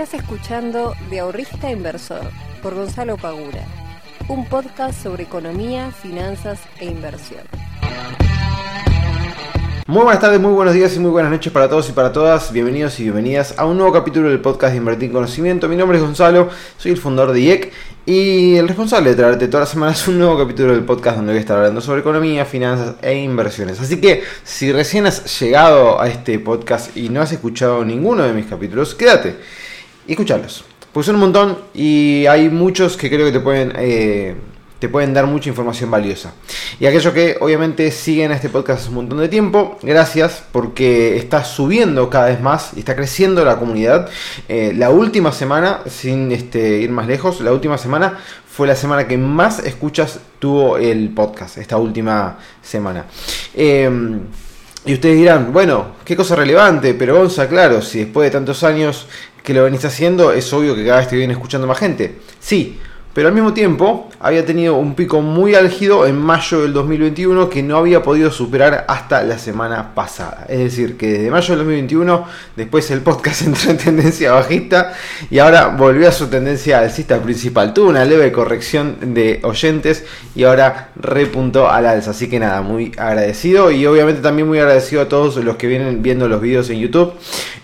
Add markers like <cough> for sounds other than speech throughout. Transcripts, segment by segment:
Estás escuchando De Ahorrista Inversor por Gonzalo Pagura, un podcast sobre economía, finanzas e inversión. Muy buenas tardes, muy buenos días y muy buenas noches para todos y para todas. Bienvenidos y bienvenidas a un nuevo capítulo del podcast de Invertir en Conocimiento. Mi nombre es Gonzalo, soy el fundador de IEC y el responsable de traerte todas las semanas un nuevo capítulo del podcast donde voy a estar hablando sobre economía, finanzas e inversiones. Así que si recién has llegado a este podcast y no has escuchado ninguno de mis capítulos, quédate y escucharlos. Pues son un montón y hay muchos que creo que te pueden... Eh, te pueden dar mucha información valiosa. Y aquellos que obviamente siguen este podcast un montón de tiempo, gracias porque está subiendo cada vez más y está creciendo la comunidad. Eh, la última semana, sin este, ir más lejos, la última semana fue la semana que más escuchas tuvo el podcast, esta última semana. Em, y ustedes dirán, bueno, qué cosa relevante, pero Gonza, claro, si después de tantos años que lo venís haciendo, es obvio que cada vez te viene escuchando más gente. Sí, pero al mismo tiempo había tenido un pico muy álgido en mayo del 2021 que no había podido superar hasta la semana pasada. Es decir, que desde mayo del 2021 después el podcast <laughs> entró en tendencia bajista y ahora volvió a su tendencia alcista principal. Tuvo una leve corrección de oyentes y ahora repuntó al alza. Así que nada, muy agradecido y obviamente también muy agradecido a todos los que vienen viendo los videos en YouTube.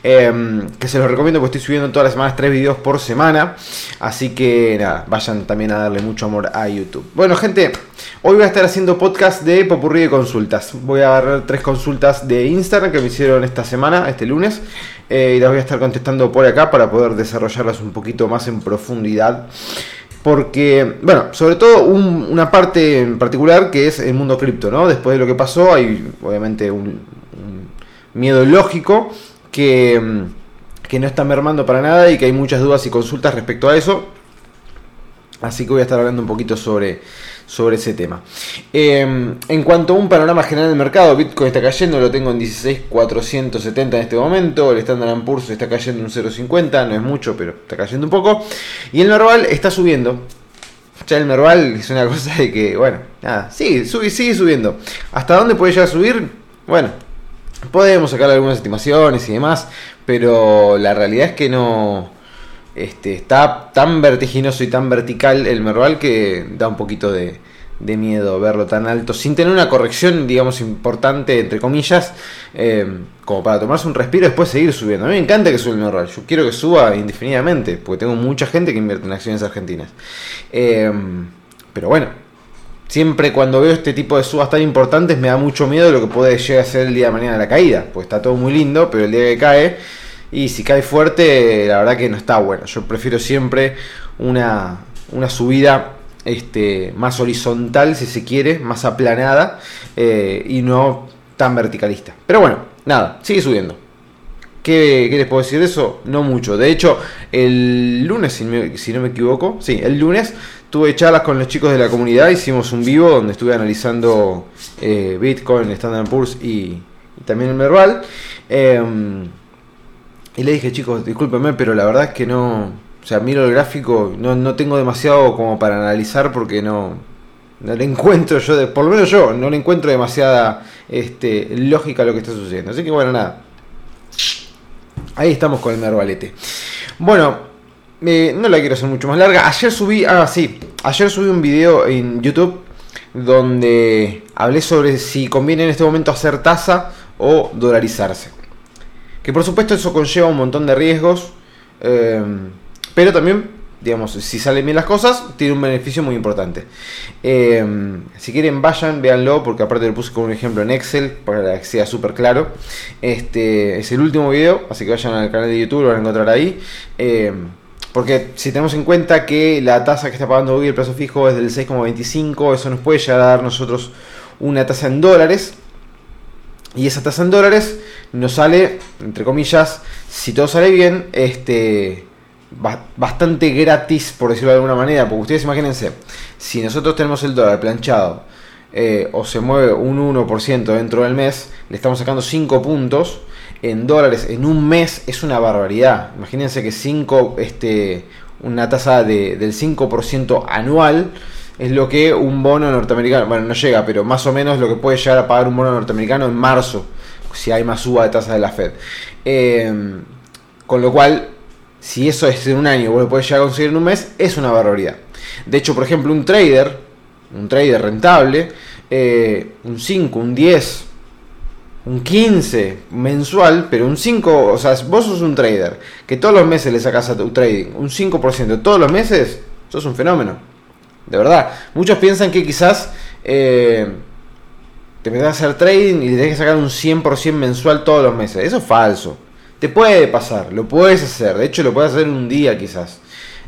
Em, que se los recomiendo porque estoy subiendo todas las semanas tres videos por semana. Así que nada, vayan también a darle mucho amor a YouTube. Bueno, gente, hoy voy a estar haciendo podcast de popurrí de consultas. Voy a agarrar tres consultas de Instagram que me hicieron esta semana, este lunes, eh, y las voy a estar contestando por acá para poder desarrollarlas un poquito más en profundidad. Porque, bueno, sobre todo una parte en particular que es el mundo cripto, ¿no? Después de lo que pasó, hay obviamente un, miedo lógico que que no está mermando para nada y que hay muchas dudas y consultas respecto a eso. Así que voy a estar hablando un poquito sobre, sobre ese tema. Em, en cuanto a un panorama general del mercado, Bitcoin está cayendo, lo tengo en 16.470 en este momento, el Standard Poor's está cayendo un 0.50, no es mucho, pero está cayendo un poco. Y el Merval está subiendo. Ya el Merval es una <laughs> cosa de que, bueno, nada, sigue, sigue subiendo. ¿Hasta dónde puede llegar a subir? Bueno, podemos sacar algunas estimaciones y demás, pero la realidad es que no este, está tan vertiginoso y tan vertical el Merval que da un poquito de, miedo verlo tan alto, sin tener una corrección, digamos, importante, entre comillas, eh, como para tomarse un respiro y después seguir subiendo. A mí me encanta que suba el Merval, yo quiero que suba indefinidamente, porque tengo mucha gente que invierte en acciones argentinas. Eh, pero bueno, siempre cuando veo este tipo de subas tan importantes me da mucho miedo de lo que puede llegar a ser el día de mañana la caída, pues está todo muy lindo, pero el día que cae y si cae fuerte, la verdad que no está bueno. Yo prefiero siempre una, una subida este, más horizontal, si se quiere, más aplanada eh, y no tan verticalista. Pero bueno, nada, sigue subiendo. ¿Qué, les puedo decir de eso? No mucho. De hecho, el lunes, si, no me equivoco, sí, el lunes tuve charlas con los chicos de la comunidad, hicimos un vivo donde estuve analizando eh, Bitcoin, Standard Poor's y, y, también el Merval. Em, y le dije, chicos, discúlpenme, pero la verdad es que no. O sea, miro el gráfico, no, no tengo demasiado como para analizar porque no. No le <laughs> encuentro yo, de, por lo menos yo, no le encuentro demasiada este, lógica a lo que está sucediendo. Así que bueno, nada. Ahí estamos con el merbalete. Bueno, no la quiero hacer mucho más larga. Ayer subí, ah, sí, ayer subí un video en YouTube donde hablé sobre si conviene en este momento hacer tasa o dolarizarse. Que por supuesto eso conlleva un montón de riesgos, eh, pero también, digamos, si salen bien las cosas, tiene un beneficio muy importante. Eh, si quieren, vayan, véanlo, porque aparte lo puse como un ejemplo en Excel, para que sea súper claro. Este es el último video, así que vayan al canal de YouTube, lo van a encontrar ahí. Eh, porque si tenemos en cuenta que la tasa que está pagando hoy el plazo fijo es del 6,25, eso nos puede llegar a dar nosotros una tasa en dólares. Y esa tasa en dólares nos sale, entre comillas, si todo sale bien, este bastante gratis, por decirlo de alguna manera. Porque ustedes imagínense, si nosotros tenemos el dólar planchado eh, o se mueve un 1% dentro del mes, le estamos sacando 5 puntos en dólares en un mes, es una barbaridad. Imagínense que 5, este, una tasa de, del 5% anual es lo que un bono norteamericano, bueno, no llega, pero más o menos lo que puede llegar a pagar un bono norteamericano en marzo, si hay más suba de tasa de la Fed. Eh, con lo cual, si eso es en un año, vos lo podés llegar a conseguir en un mes, es una barbaridad. De hecho, por ejemplo, un trader, un trader rentable, eh, un 5, un 10, un 15 mensual, pero un 5, o sea, vos sos un trader que todos los meses le sacas a tu trading un 5% todos los meses, sos un fenómeno. De verdad. Muchos piensan que quizás eh, te metes a hacer trading y tenés que sacar un 100% mensual todos los meses. Eso es falso. Te puede pasar, lo puedes hacer. De hecho, lo puedes hacer en un día quizás.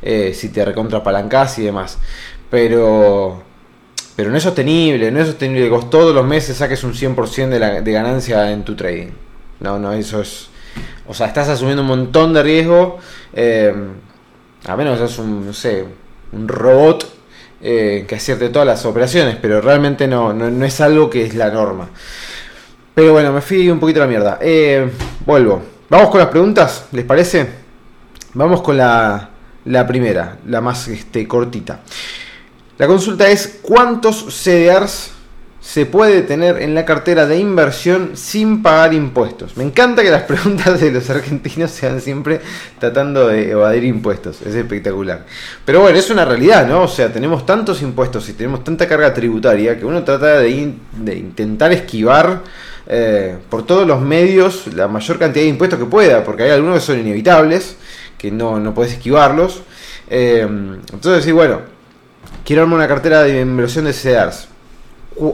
Eh, si te recontrapalancás y demás. Pero pero no es sostenible, no es sostenible que vos todos los meses saques un 100% de, de ganancia en tu trading. No, no, eso es... O sea, estás asumiendo un montón de riesgo, eh, a menos que seas un, no sé, un robot eh, que acierte todas las operaciones, pero realmente no, no, es algo que es la norma. Pero bueno, me fui un poquito a la mierda. Eh, vuelvo. Vamos con las preguntas, ¿les parece? Vamos con la, la primera, la más este, cortita. La consulta es cuántos CDRs se puede tener en la cartera de inversión sin pagar impuestos. Me encanta que las <laughs> preguntas de los argentinos sean siempre tratando de evadir impuestos. Es espectacular. Pero bueno, es una realidad, ¿no? O sea, tenemos tantos impuestos y tenemos tanta carga tributaria que uno trata de, intentar esquivar eh, por todos los medios la mayor cantidad de impuestos que pueda, porque hay algunos que son inevitables, que no, no puedes esquivarlos. Eh, entonces, sí, bueno quiero armar una cartera de inversión de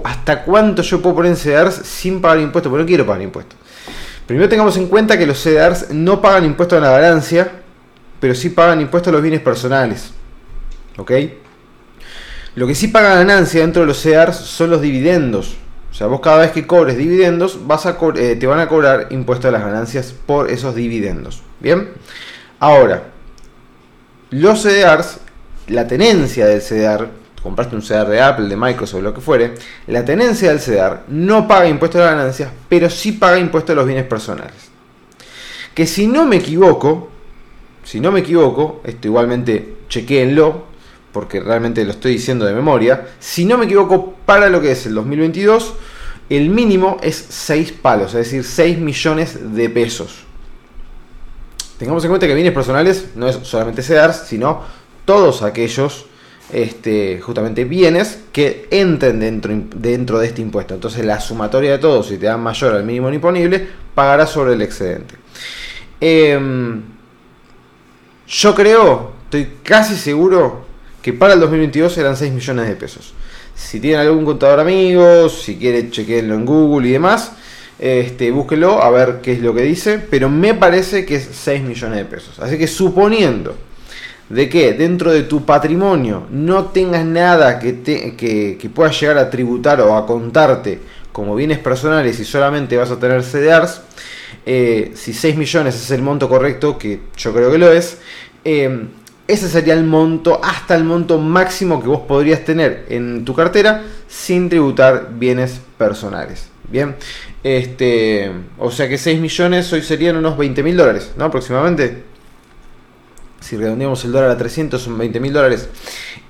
¿Hasta cuánto yo puedo poner en CDRs sin pagar impuestos? Porque no quiero pagar impuestos. Primero tengamos en cuenta que los CDRs no pagan impuestos a la ganancia, pero sí pagan impuestos a los bienes personales. ¿Ok? Lo que sí paga ganancia dentro de los CDRs son los dividendos. O sea, vos cada vez que cobres dividendos, vas a eh, te van a cobrar impuestos a las ganancias por esos dividendos. ¿Bien? Ahora, los CDRs la tenencia del CDR, compraste un CDR de Apple, de Microsoft, lo que fuere, la tenencia del CDR no paga impuestos a las ganancias, pero sí paga impuestos a los bienes personales. Que si no me equivoco, si no me equivoco, esto igualmente chequéenlo, porque realmente lo estoy diciendo de memoria, si no me equivoco, para lo que es el 2022, el mínimo es 6 palos, es decir, 6 millones de pesos. Tengamos en cuenta que bienes personales no es solamente CEDARS, sino todos aquellos este, justamente bienes que entren dentro, dentro de este impuesto. Entonces la sumatoria de todos, si te dan mayor al mínimo imponible, pagará sobre el excedente. Em, yo creo, estoy casi seguro que para el 2022 eran 6 millones de pesos. Si tienen algún contador amigo, si quieren chequenlo en Google y demás, este, búsquelo a ver qué es lo que dice, pero me parece que es 6 millones de pesos. Así que suponiendo de que dentro de tu patrimonio no tengas nada que, te, que, puedas llegar a tributar o a contarte como bienes personales y solamente vas a tener CDRs, eh, si 6 millones es el monto correcto, que yo creo que lo es, eh, ese sería el monto, hasta el monto máximo que vos podrías tener en tu cartera sin tributar bienes personales. Bien, este, o sea que 6 millones hoy serían unos 20 mil dólares, ¿no? Aproximadamente si redondeamos el dólar a 300 son 20 mil dólares.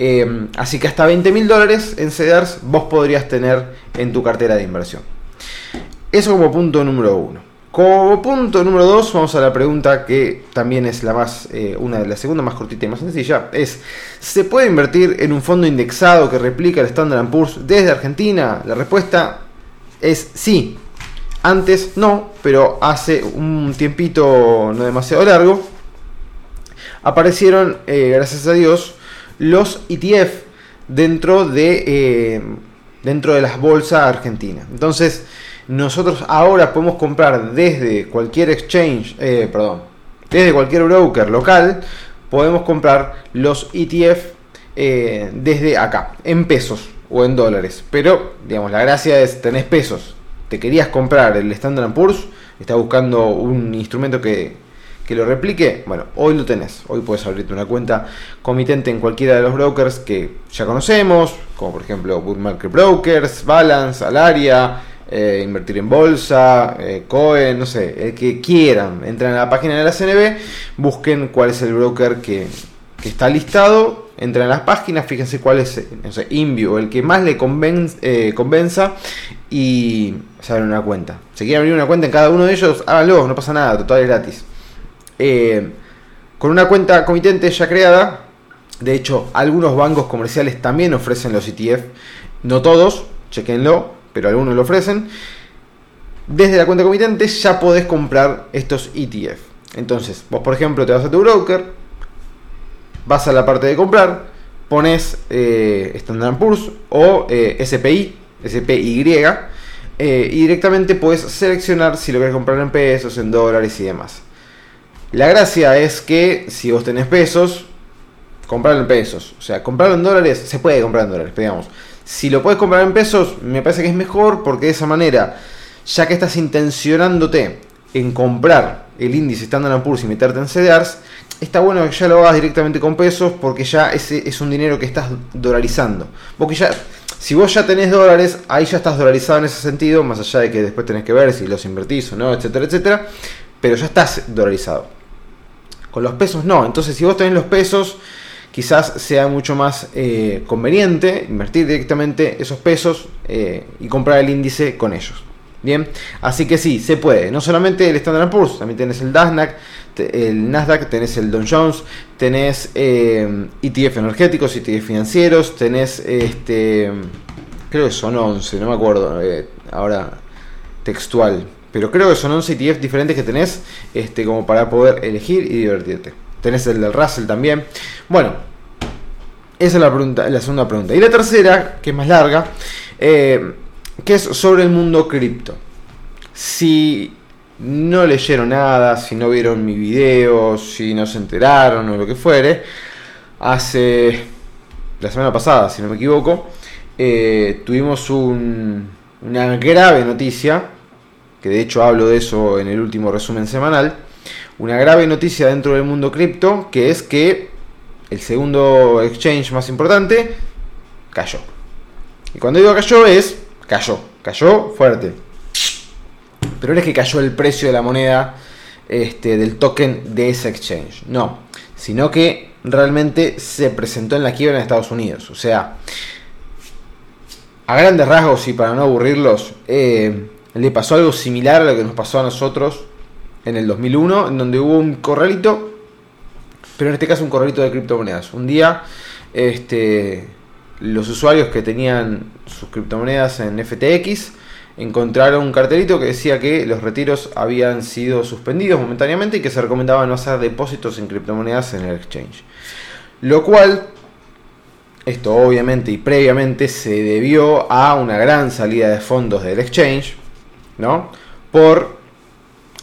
Eh, así que hasta 20 mil dólares en CEDARS vos podrías tener en tu cartera de inversión. Eso como punto número uno. Como punto número dos, vamos a la pregunta que también es la más, eh, una de las segundas más cortita y más sencilla. Es, ¿se puede invertir en un fondo indexado que replica el Standard Poor's desde Argentina? La respuesta es sí. Antes no, pero hace un tiempito no demasiado largo aparecieron, eh, gracias a Dios, los ETF dentro de, eh, dentro de las bolsas argentinas. Entonces, nosotros ahora podemos comprar desde cualquier exchange, eh, perdón, desde cualquier broker local, podemos comprar los ETF desde acá, en pesos o en dólares. Pero, digamos, la gracia es, tenés pesos, te querías comprar el Standard Poor's, estás buscando un instrumento que que lo replique, bueno, hoy lo tenés. Hoy puedes abrirte una cuenta comitente en cualquiera de los brokers que ya conocemos, como por ejemplo Bookmarket Brokers, Balance, Alaria, eh, Invertir en Bolsa, eh, Cohen, no sé, el que quieran. Entren a la página de la CNB, busquen cuál es el broker que, está listado, entren a las páginas, fíjense cuál es, no sé, Inview, el que más le eh, convenza y se abren una cuenta. Si quieren abrir una cuenta en cada uno de ellos, háganlo, no pasa nada, total es gratis. Eh, Con una cuenta comitente ya creada, de hecho, algunos bancos comerciales también ofrecen los ETF, no todos, chequenlo, pero algunos lo ofrecen. Desde la cuenta comitente ya podés comprar estos ETF. Entonces, vos por ejemplo te vas a tu broker, vas a la parte de comprar, pones eh, Standard Poor's o eh, SPI, SPY, eh, y directamente puedes seleccionar si lo quieres comprar en pesos, en dólares y demás. La gracia es que si vos tenés pesos, comprarlo en pesos. O sea, comprarlo en dólares, se puede comprar en dólares, digamos. Si lo puedes comprar en pesos, me parece que es mejor porque de esa manera, ya que estás intencionándote en comprar el índice Standard Poor's y meterte en CDRs, está bueno que ya lo hagas directamente con pesos porque ya ese es un dinero que estás dolarizando. Porque ya, si vos ya tenés dólares, ahí ya estás dolarizado en ese sentido, más allá de que después tenés que ver si los invertís o no, etcétera, etcétera, pero ya estás dolarizado. Con los pesos no, entonces si vos tenés los pesos, quizás sea mucho más eh, conveniente invertir directamente esos pesos eh, y comprar el índice con ellos. Bien, así que sí, se puede. No solamente el Standard Poor's, también tenés el Nasdaq, el Nasdaq, tenés el Dow Jones, tenés eh, ETF energéticos, ETF financieros, tenés este, creo que son 11, no me acuerdo ahora textual, pero creo que son 11 ETF diferentes que tenés este, como para poder elegir y divertirte. Tenés el del Russell también. Bueno, esa es la, pregunta, la segunda pregunta. Y la tercera, que es más larga, eh, que es sobre el mundo cripto. Si no leyeron nada, si no vieron mi video, si no se enteraron o lo que fuere, hace la semana pasada, si no me equivoco, eh, tuvimos una grave noticia, que de hecho hablo de eso en el último resumen semanal, una grave noticia dentro del mundo cripto, que es que el segundo exchange más importante cayó. Y cuando digo cayó es cayó, cayó fuerte. Pero no es que cayó el precio de la moneda este, del token de ese exchange, no, sino que realmente se presentó en la quiebra en Estados Unidos. O sea, a grandes rasgos y para no aburrirlos, eh, le pasó algo similar a lo que nos pasó a nosotros en el 2001, en donde hubo un corralito, pero en este caso un corralito de criptomonedas. Un día, este, los usuarios que tenían sus criptomonedas en FTX encontraron un cartelito que decía que los retiros habían sido suspendidos momentáneamente y que se recomendaba no hacer depósitos en criptomonedas en el exchange. Lo cual, esto obviamente y previamente se debió a una gran salida de fondos del exchange, ¿no? Por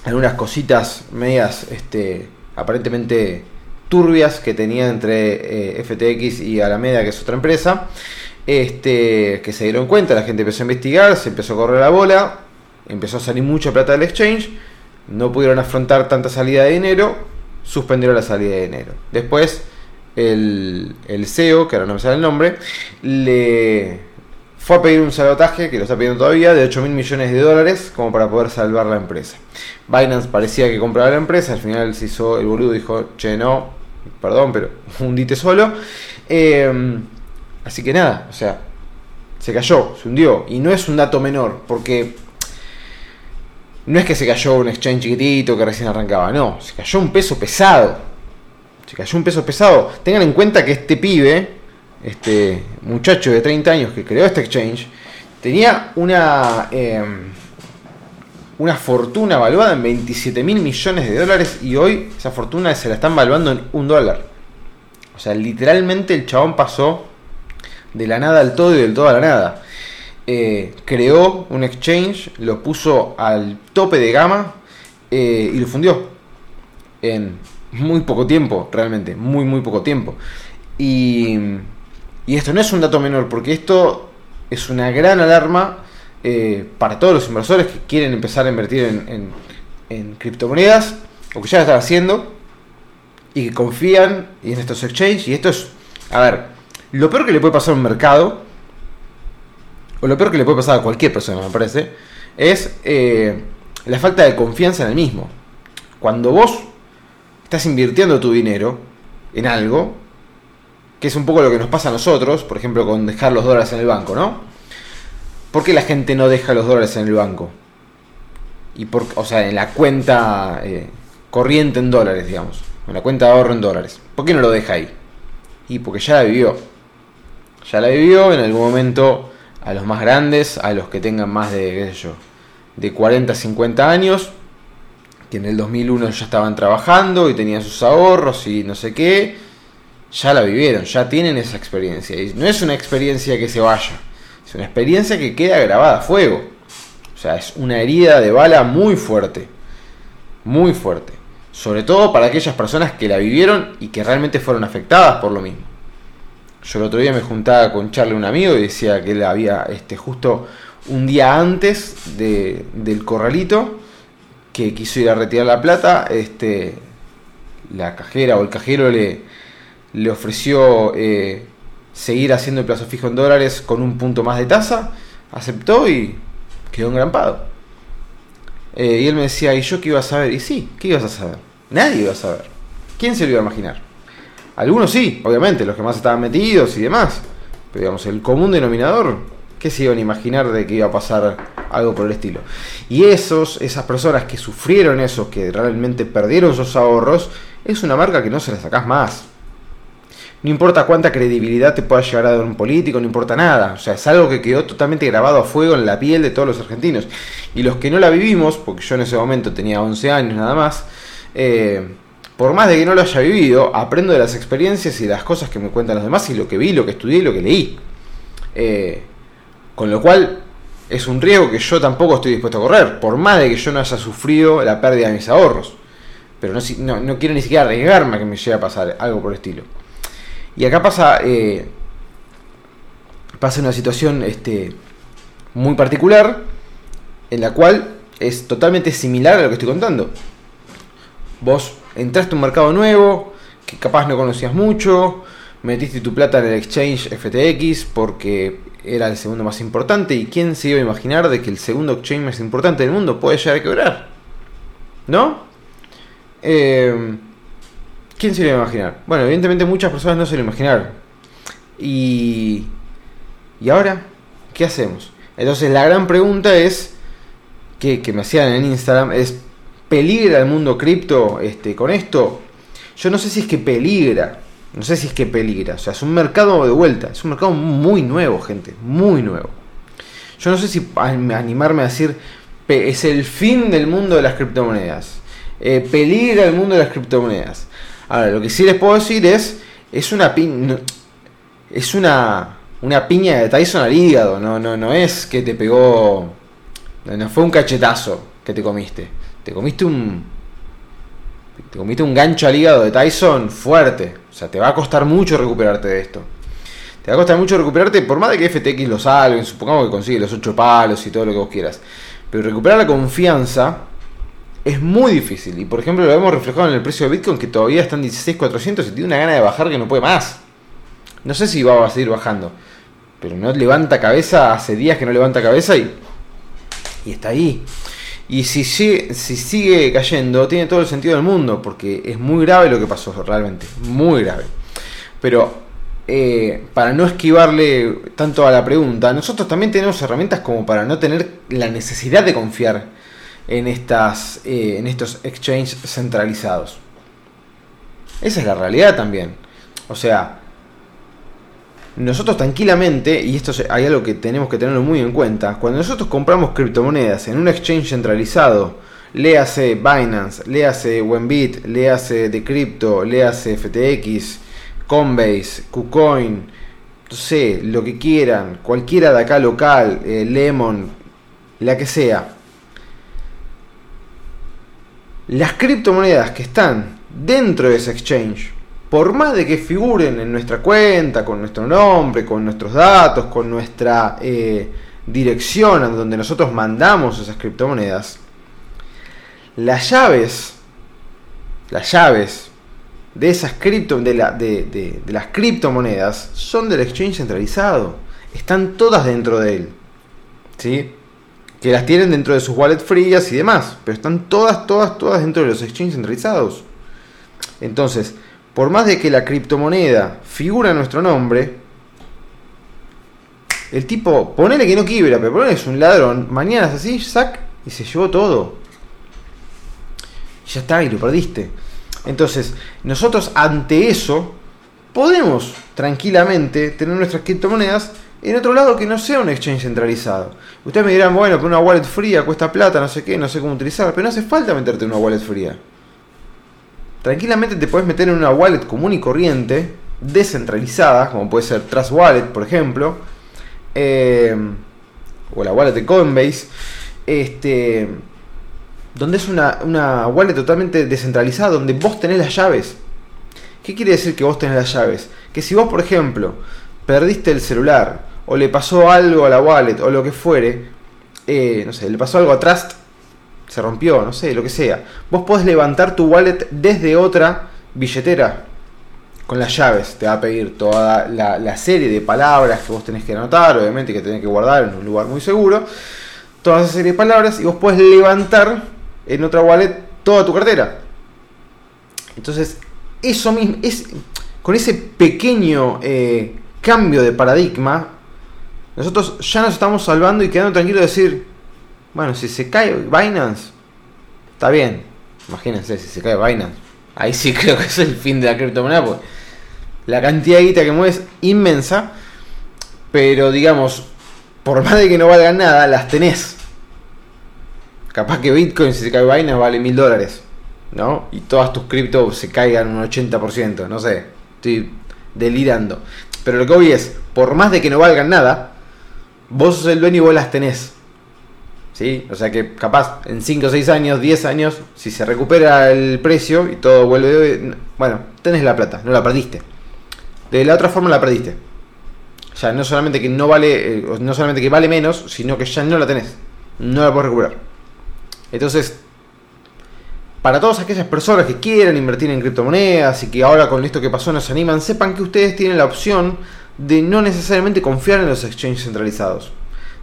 algunas cositas medias, este, aparentemente turbias que tenía entre eh, FTX y Alameda, que es otra empresa, este, que se dieron cuenta, la gente empezó a investigar, se empezó a correr la bola, empezó a salir mucha plata del exchange, no pudieron afrontar tanta salida de dinero, suspendieron la salida de dinero. Después, el, el CEO, que ahora no me sale el nombre, le fue a pedir un sabotaje, que lo está pidiendo todavía, de 8 mil millones de dólares, como para poder salvar la empresa. Binance parecía que compraba la empresa, al final se hizo el boludo, dijo, che, no, perdón, pero <laughs> hundite solo. Em, así que nada, o sea, se cayó, se hundió. Y no es un dato menor, porque no es que se cayó un exchange chiquitito que recién arrancaba, no, se cayó un peso pesado. Se cayó un peso pesado. Tengan en cuenta que este pibe, este muchacho de 30 años que creó este exchange, tenía una... Em, una fortuna valuada en 27 mil millones de dólares y hoy esa fortuna se la están valuando en un dólar. O sea, literalmente el chabón pasó de la nada al todo y del todo a la nada. Eh, creó un exchange, lo puso al tope de gama eh, y lo fundió en muy poco tiempo, realmente, muy, muy poco tiempo. Y, y esto no es un dato menor, porque esto es una gran alarma eh, para todos los inversores que quieren empezar a invertir en, criptomonedas o que ya lo están haciendo y que confían en estos exchanges. Y esto es, a ver, lo peor que le puede pasar a un mercado, o lo peor que le puede pasar a cualquier persona, me parece, es eh, la falta de confianza en el mismo. Cuando vos estás invirtiendo tu dinero en algo, que es un poco lo que nos pasa a nosotros, por ejemplo, con dejar los dólares en el banco, ¿no? ¿Por qué la gente no deja los dólares en el banco? Y por, o sea, en la cuenta eh, corriente en dólares, digamos. una cuenta de ahorro en dólares. ¿Por qué no lo deja ahí? Y porque ya la vivió. Ya la vivió en algún momento a los más grandes, a los que tengan más de, qué sé yo, de 40, 50 años, que en el 2001 ya estaban trabajando y tenían sus ahorros y no sé qué, ya la vivieron, ya tienen esa experiencia. Y no es una experiencia que se vaya, es una experiencia que queda grabada a fuego. O sea, es una herida de bala muy fuerte, muy fuerte. Sobre todo para aquellas personas que la vivieron y que realmente fueron afectadas por lo mismo. Yo el otro día me juntaba con Charlie, un amigo, y decía que él había este, justo un día antes de, del corralito, que quiso ir a retirar la plata, este, la cajera o el cajero le, le ofreció eh, seguir haciendo el plazo fijo en dólares con un punto más de tasa, aceptó y quedó engrampado. Eh, y él me decía, ¿y yo qué iba a saber? Y sí, ¿qué ibas a saber? Nadie iba a saber. ¿Quién se lo iba a imaginar? Algunos sí, obviamente, los que más estaban metidos y demás. Pero digamos, el común denominador, ¿qué se iban a imaginar de que iba a pasar algo por el estilo? Y esos, esas personas que sufrieron eso, que realmente perdieron sus ahorros, es una marca que no se la sacás más. No importa cuánta credibilidad te pueda llegar a dar un político, no importa nada. O sea, es algo que quedó totalmente grabado a fuego en la piel de todos los argentinos. Y los que no la vivimos, porque yo en ese momento tenía 11 años nada más, eh, por más de que no lo haya vivido, aprendo de las experiencias y las cosas que me cuentan los demás y lo que vi, lo que estudié y lo que leí. Eh, con lo cual es un riesgo que yo tampoco estoy dispuesto a correr, por más de que yo no haya sufrido la pérdida de mis ahorros. Pero no, no quiero ni siquiera arriesgarme a que me llegue a pasar algo por el estilo. Y acá pasa, eh, pasa una situación este, muy particular en la cual es totalmente similar a lo que estoy contando. Vos entraste a un mercado nuevo, que capaz no conocías mucho, metiste tu plata en el exchange FTX porque era el segundo más importante y quién se iba a imaginar de que el segundo exchange más importante del mundo puede llegar a quebrar. ¿No? Eh, ¿Quién se lo iba a imaginar? Bueno, evidentemente muchas personas no se lo imaginaron. Y. ¿Y ahora? ¿Qué hacemos? Entonces la gran pregunta es. Que, me hacían en Instagram es. ¿Peligra el mundo cripto este, con esto? Yo no sé si es que peligra. No sé si es que peligra. O sea, es un mercado de vuelta. Es un mercado muy nuevo, gente. Muy nuevo. Yo no sé si animarme a decir. Es el fin del mundo de las criptomonedas. Eh, peligra el mundo de las criptomonedas. Ahora, lo que sí les puedo decir es, es una piña, es una, una piña de Tyson al hígado, no, no, no es que te pegó, no fue un cachetazo que te comiste, te comiste un, te comiste un gancho al hígado de Tyson fuerte, o sea, te va a costar mucho recuperarte de esto. Te va a costar mucho recuperarte, por más de que FTX lo salven, supongamos que consigue los 8 palos y todo lo que vos quieras. Pero recuperar la confianza es muy difícil. Y por ejemplo lo hemos reflejado en el precio de Bitcoin que todavía está en 16.400 y tiene una gana de bajar que no puede más. No sé si va a seguir bajando. Pero no levanta cabeza, hace días que no levanta cabeza y, y está ahí. Y si sigue, si sigue cayendo, tiene todo el sentido del mundo, porque es muy grave lo que pasó realmente, muy grave. Pero eh, para no esquivarle tanto a la pregunta, nosotros también tenemos herramientas como para no tener la necesidad de confiar en, estas, eh, en estos exchanges centralizados. Esa es la realidad también. O sea, nosotros tranquilamente, y esto hay algo que tenemos que tenerlo muy en cuenta, cuando nosotros compramos criptomonedas en un exchange centralizado, léase Binance, léase Wenbit, léase Decrypto, léase FTX, Coinbase, KuCoin, no sé, lo que quieran, cualquiera de acá local, eh, Lemon, la que sea, las criptomonedas que están dentro de ese exchange, por más de que figuren en nuestra cuenta, con nuestro nombre, con nuestros datos, con nuestra eh, dirección a donde nosotros mandamos esas criptomonedas, las llaves, las llaves de esas cripto, de, la, de, de las criptomonedas son del exchange centralizado. Están todas dentro de él. ¿Sí? Que las tienen dentro de sus wallets frías y demás, pero están todas, todas, todas dentro de los exchanges centralizados. Entonces, por más de que la criptomoneda figura nuestro nombre, el tipo, ponele que no quiebra, pero ponele es un ladrón, mañana es así, sac, y se llevó todo. Ya está, y lo perdiste. Entonces, nosotros ante eso podemos tranquilamente tener nuestras criptomonedas en otro lado que no sea un exchange centralizado. Ustedes me dirán, bueno, pero una wallet fría cuesta plata, no sé qué, no sé cómo utilizarla, pero no hace falta meterte en una wallet fría. Tranquilamente te puedes meter en una wallet común y corriente, descentralizada, como puede ser Trust Wallet, por ejemplo, eh, o la wallet de Coinbase, este, donde es una, una wallet totalmente descentralizada, donde vos tenés las llaves. ¿Qué quiere decir que vos tenés las llaves? Que si vos, por ejemplo, perdiste el celular, o le pasó algo a la wallet, o lo que fuere, eh, no sé, le pasó algo a Trust, se rompió, no sé, lo que sea. Vos podés levantar tu wallet desde otra billetera con las llaves. Te va a pedir toda la, serie de palabras que vos tenés que anotar, obviamente que tenés que guardar en un lugar muy seguro. Toda esa serie de palabras y vos podés levantar en otra wallet toda tu cartera. Entonces, eso mismo, es, con ese pequeño eh, cambio de paradigma, nosotros ya nos estamos salvando y quedando tranquilos de decir, bueno, si se cae Binance, está bien. Imagínense, si se cae Binance. Ahí sí <laughs> creo que es el fin de la criptomoneda, porque la cantidad de guita que mueve es inmensa. Pero digamos, por más de que no valgan nada, las tenés. Capaz que Bitcoin, si se cae Binance, vale mil dólares. ¿No? Y todas tus criptos se caigan un 80%. No sé. Estoy delirando. Pero lo que hoy es, por más de que no valgan nada, vos sos el dueño y vos las tenés. ¿Sí? O sea que capaz en 5, 6 años, 10 años, si se recupera el precio y todo vuelve... Bueno, tenés la plata, no la perdiste. De la otra forma la perdiste. Sea, no solamente que no vale, eh, no solamente que vale menos, sino que ya no la tenés. No la puedes recuperar. Entonces, para todas aquellas personas que quieran invertir en criptomonedas y que ahora con esto que pasó nos animan, sepan que ustedes tienen la opción de no necesariamente confiar en los exchanges centralizados.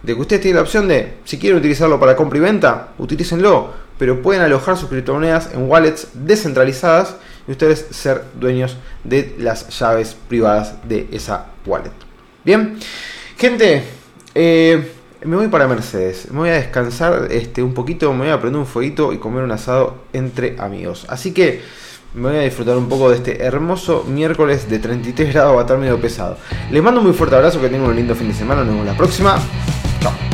De que ustedes tienen la opción de, si quieren utilizarlo para compra y venta, utilícenlo, pero pueden alojar sus criptomonedas en wallets descentralizadas y ustedes ser dueños de las llaves privadas de esa wallet. Bien, gente, eh, me voy para Mercedes, me voy a descansar este, un poquito, me voy a prender un fueguito y comer un asado entre amigos. Así que me voy a disfrutar un poco de este hermoso miércoles de 33 grados, va a estar medio pesado. Les mando un muy fuerte abrazo, que tengan un lindo fin de semana, nos vemos la próxima. Chao.